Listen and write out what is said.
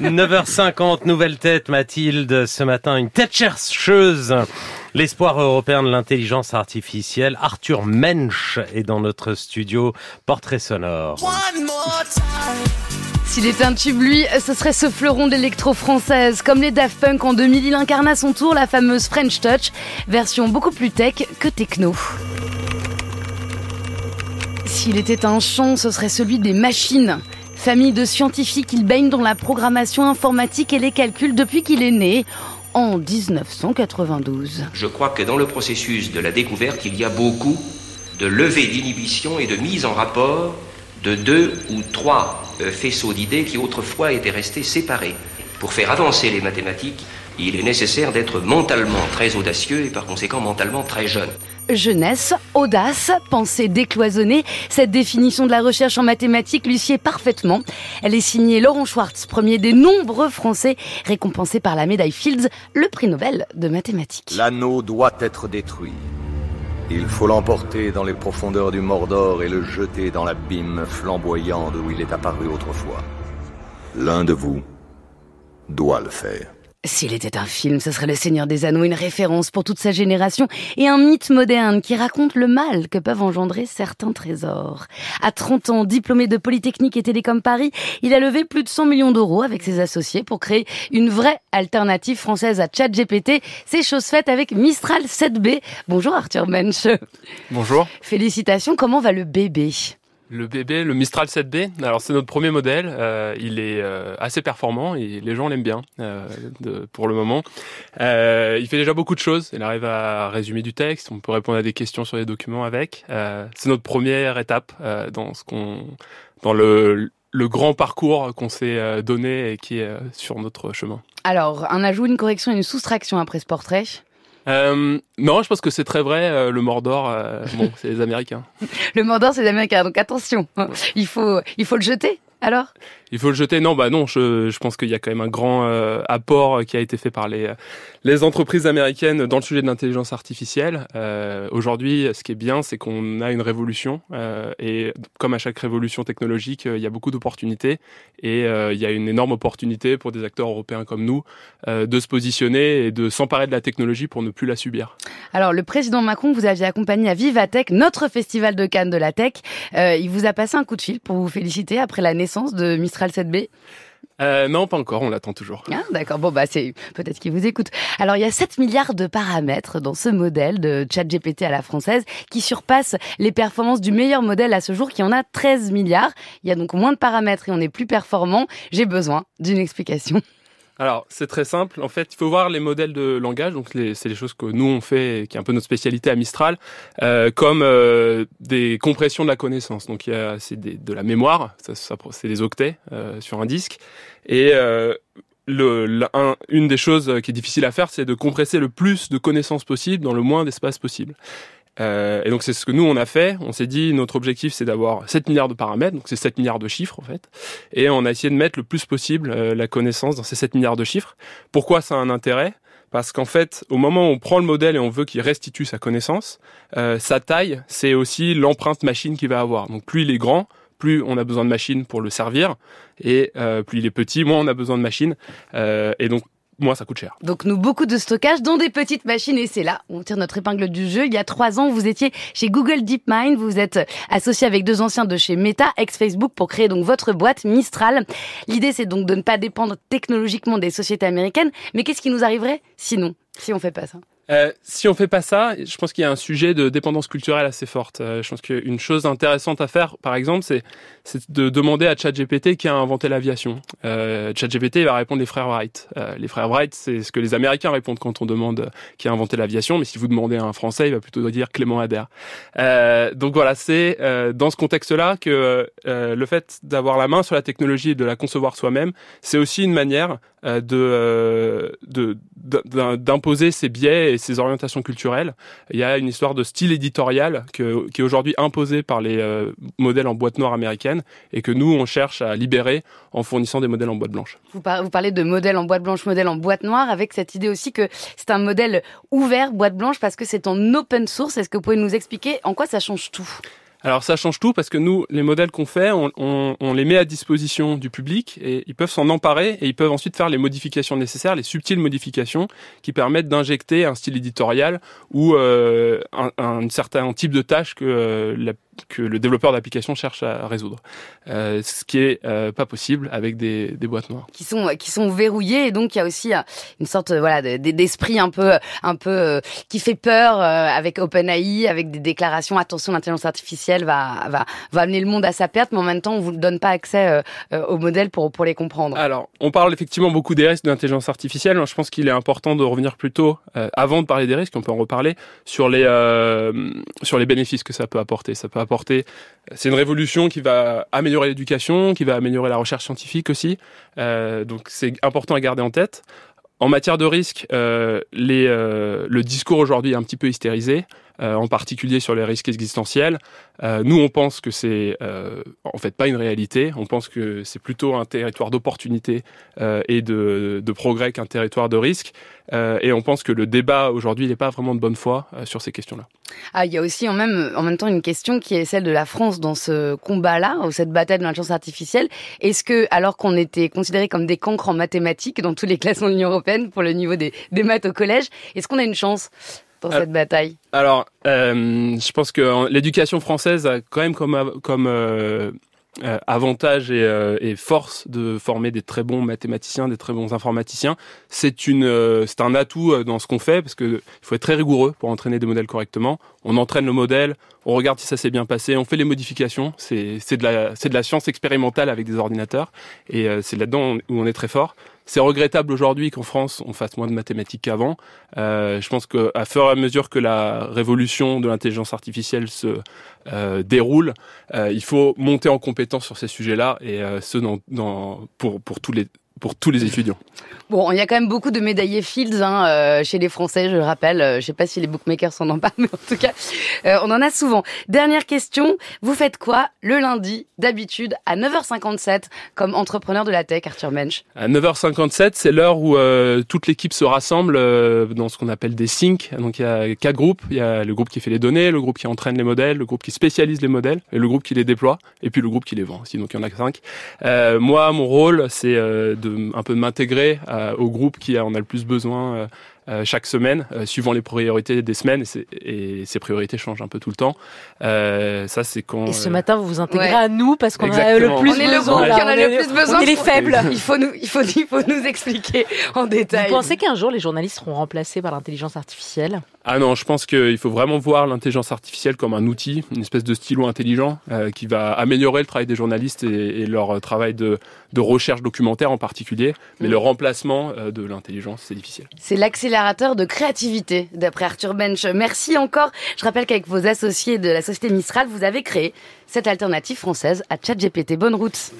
9h50, nouvelle tête, Mathilde. Ce matin, une tête chercheuse. L'espoir européen de l'intelligence artificielle, Arthur Mensch, est dans notre studio. Portrait sonore. S'il était un tube, lui, ce serait ce fleuron d'électro-française. Comme les Daft Punk en 2000, il incarna son tour la fameuse French Touch, version beaucoup plus tech que techno. S'il était un chant, ce serait celui des machines. Famille de scientifiques, il baigne dans la programmation informatique et les calculs depuis qu'il est né en 1992. Je crois que dans le processus de la découverte, il y a beaucoup de levée d'inhibition et de mise en rapport de deux ou trois euh, faisceaux d'idées qui autrefois étaient restés séparés. Pour faire avancer les mathématiques, il est nécessaire d'être mentalement très audacieux et par conséquent mentalement très jeune. Jeunesse, audace, pensée décloisonnée, cette définition de la recherche en mathématiques lui sied parfaitement. Elle est signée Laurent Schwartz, premier des nombreux Français récompensés par la médaille Fields, le prix Nobel de mathématiques. L'anneau doit être détruit. Il faut l'emporter dans les profondeurs du Mordor et le jeter dans l'abîme flamboyant d'où il est apparu autrefois. L'un de vous doit le faire. S'il était un film, ce serait Le Seigneur des Anneaux, une référence pour toute sa génération et un mythe moderne qui raconte le mal que peuvent engendrer certains trésors. À 30 ans, diplômé de Polytechnique et Télécom Paris, il a levé plus de 100 millions d'euros avec ses associés pour créer une vraie alternative française à ChatGPT. C'est chose faite avec Mistral 7B. Bonjour Arthur Mensch. Bonjour. Félicitations, comment va le bébé? Le bébé, le Mistral 7B, alors c'est notre premier modèle, euh, il est euh, assez performant et les gens l'aiment bien euh, de, pour le moment. il fait déjà beaucoup de choses, il arrive à résumer du texte, on peut répondre à des questions sur les documents avec. c'est notre première étape dans ce qu'on, dans le, le grand parcours qu'on s'est donné et qui est sur notre chemin. Alors, un ajout, une correction et une soustraction après ce portrait euh, non, je pense que c'est très vrai. Euh, le Mordor, euh, bon, c'est les Américains. le Mordor, c'est les Américains. Donc attention, hein. il faut, il faut le jeter. Alors? Il faut le jeter? Non, bah non. Je, je pense qu'il y a quand même un grand euh, apport qui a été fait par les les entreprises américaines dans le sujet de l'intelligence artificielle. Euh, Aujourd'hui, ce qui est bien, c'est qu'on a une révolution euh, et comme à chaque révolution technologique, il y a beaucoup d'opportunités et euh, il y a une énorme opportunité pour des acteurs européens comme nous euh, de se positionner et de s'emparer de la technologie pour ne plus la subir. Alors, le président Macron, vous aviez accompagné à Vivatech, notre festival de Cannes de la tech. il vous a passé un coup de fil pour vous féliciter après la naissance de Mistral 7B euh, non, pas encore, on l'attend toujours. Ah, D'accord, bon, bah, c'est peut-être qu'il vous écoute. Alors, il y a 7 milliards de paramètres dans ce modèle de ChatGPT à la française qui surpasse les performances du meilleur modèle à ce jour qui en a 13 milliards. Il y a donc moins de paramètres et on est plus performant. J'ai besoin d'une explication. Alors, c'est très simple. En fait, il faut voir les modèles de langage. Donc, c'est les choses que nous on fait, qui est un peu notre spécialité à Mistral, euh, comme euh, des compressions de la connaissance. Donc, il y a c'est de la mémoire. Ça, ça c'est des octets euh, sur un disque. Et euh, le, une des choses qui est difficile à faire, c'est de compresser le plus de connaissances possible dans le moins d'espace possible. Euh, et donc c'est ce que nous on a fait. On s'est dit notre objectif c'est d'avoir 7 milliards de paramètres, donc c'est 7 milliards de chiffres en fait. Et on a essayé de mettre le plus possible euh, la connaissance dans ces 7 milliards de chiffres. Pourquoi ça a un intérêt? Parce qu'en fait, au moment où on prend le modèle et on veut qu'il restitue sa connaissance, euh, sa taille, c'est aussi l'empreinte machine qu'il va avoir. Donc plus il est grand, plus on a besoin de machines pour le servir, et euh, plus il est petit, moins on a besoin de machines. Euh, et donc moi, ça coûte cher. Donc, nous, beaucoup de stockage, dont des petites machines. Et c'est là, on tire notre épingle du jeu. Il y a trois ans, vous étiez chez Google DeepMind. Vous êtes associé avec deux anciens de chez Meta, ex-Facebook, pour créer donc votre boîte Mistral. L'idée, c'est donc de ne pas dépendre technologiquement des sociétés américaines. Mais qu'est-ce qui nous arriverait sinon, si on fait pas ça? Euh, si on fait pas ça, je pense qu'il y a un sujet de dépendance culturelle assez forte. Euh, je pense qu'une chose intéressante à faire, par exemple, c'est de demander à ChatGPT qui a inventé l'aviation. Euh, ChatGPT va répondre les frères Wright. Euh, les frères Wright, c'est ce que les Américains répondent quand on demande qui a inventé l'aviation, mais si vous demandez à un Français, il va plutôt dire Clément Adair. Euh, donc voilà, c'est dans ce contexte-là que le fait d'avoir la main sur la technologie et de la concevoir soi-même, c'est aussi une manière de d'imposer ses biais ses orientations culturelles. Il y a une histoire de style éditorial qui est aujourd'hui imposé par les euh, modèles en boîte noire américaine et que nous, on cherche à libérer en fournissant des modèles en boîte blanche. Vous, parlez de modèle en boîte blanche, modèle en boîte noire, avec cette idée aussi que c'est un modèle ouvert, boîte blanche, parce que c'est en open source. Est-ce que vous pouvez nous expliquer en quoi ça change tout? Alors ça change tout parce que nous, les modèles qu'on fait, on, on, on, les met à disposition du public et ils peuvent s'en emparer et ils peuvent ensuite faire les modifications nécessaires, les subtiles modifications qui permettent d'injecter un style éditorial ou euh, un, un, certain type de tâche que euh, la que le développeur d'application cherche à résoudre. Euh, ce qui est euh, pas possible avec des, des, boîtes noires. Qui sont qui sont verrouillées et donc il y a aussi euh, une sorte voilà d'esprit un peu un peu euh, qui fait peur avec OpenAI, avec des déclarations attention l'intelligence artificielle va va va amener le monde à sa perte, mais en même temps on vous donne pas accès aux modèles pour pour les comprendre. Alors on parle effectivement beaucoup des risques de l'intelligence artificielle. Je pense qu'il est important de revenir plutôt avant de parler des risques, on peut en reparler sur les sur les bénéfices que ça peut apporter. Ça peut apporter. C'est une révolution qui va améliorer l'éducation, qui va améliorer la recherche scientifique aussi. Euh, donc c'est important à garder en tête. En matière de risque, euh, euh, le discours aujourd'hui est un petit peu hystérisé, en particulier sur les risques existentiels. Euh, nous, on pense que c'est euh, en fait pas une réalité. On pense que c'est plutôt un territoire d'opportunité et de, de, progrès qu'un territoire de risque. et on pense que le débat aujourd'hui n'est pas vraiment de bonne foi sur ces questions-là. Ah, il y a aussi en même, en même temps une question qui est celle de la France dans ce combat-là, ou cette bataille de l'intelligence artificielle. Est-ce que, alors qu'on était considérés comme des cancres en mathématiques dans tous les classements de l'Union européenne pour le niveau des, des maths au collège, est-ce qu'on a une chance? Dans cette bataille Alors, euh, je pense que l'éducation française a quand même comme, euh, euh, avantage et, force de former des très bons mathématiciens, des très bons informaticiens. C'est un atout dans ce qu'on fait parce que il faut être très rigoureux pour entraîner des modèles correctement. On entraîne le modèle, on regarde si ça s'est bien passé, on fait les modifications. C'est de la science expérimentale avec des ordinateurs et c'est là-dedans où on est très fort. C'est regrettable aujourd'hui qu'en France on fasse moins de mathématiques qu'avant. Euh, je pense qu'à fur et à mesure que la révolution de l'intelligence artificielle se euh, déroule, euh, il faut monter en compétence sur ces sujets-là et euh, ce dans, dans, pour, pour tous les pour tous les étudiants. Bon, il y a quand même beaucoup de médaillés Fields hein, euh, chez les Français, je le rappelle. Euh, je sais pas si les bookmakers s'en en parlent, mais en tout cas, euh, on en a souvent. Dernière question, vous faites quoi le lundi, d'habitude, à 9h57, comme entrepreneur de la tech, Arthur Mensch? À 9h57, c'est l'heure où toute l'équipe se rassemble dans ce qu'on appelle des syncs. Donc il y a quatre groupes. Il y a le groupe qui fait les données, le groupe qui entraîne les modèles, le groupe qui spécialise les modèles, et le groupe qui les déploie, et puis le groupe qui les vend aussi. Donc il y en a cinq. Moi, mon rôle, c'est de un peu m'intégrer euh, au groupe qui en a le plus besoin euh, chaque semaine, euh, suivant les priorités des semaines, et, et, ces priorités changent un peu tout le temps. Euh, ça, c'est quand. Et ce matin, vous vous intégrez ouais. à nous parce qu'on a le plus on est besoin. Le groupe qui en a le plus besoin. On est les faibles. Il faut nous, il faut, il faut nous expliquer en détail. Vous pensez qu'un jour les journalistes seront remplacés par l'intelligence artificielle? Ah non, je pense qu'il faut vraiment voir l'intelligence artificielle comme un outil, une espèce de stylo intelligent euh, qui va améliorer le travail des journalistes et, et leur travail de, de, recherche documentaire en particulier. Mais mmh. le remplacement euh, de l'intelligence, c'est difficile. C'est de créativité, d'après Arthur Bench. Merci encore. Je rappelle qu'avec vos associés de la société Mistral, vous avez créé cette alternative française à ChatGPT. Bonne route.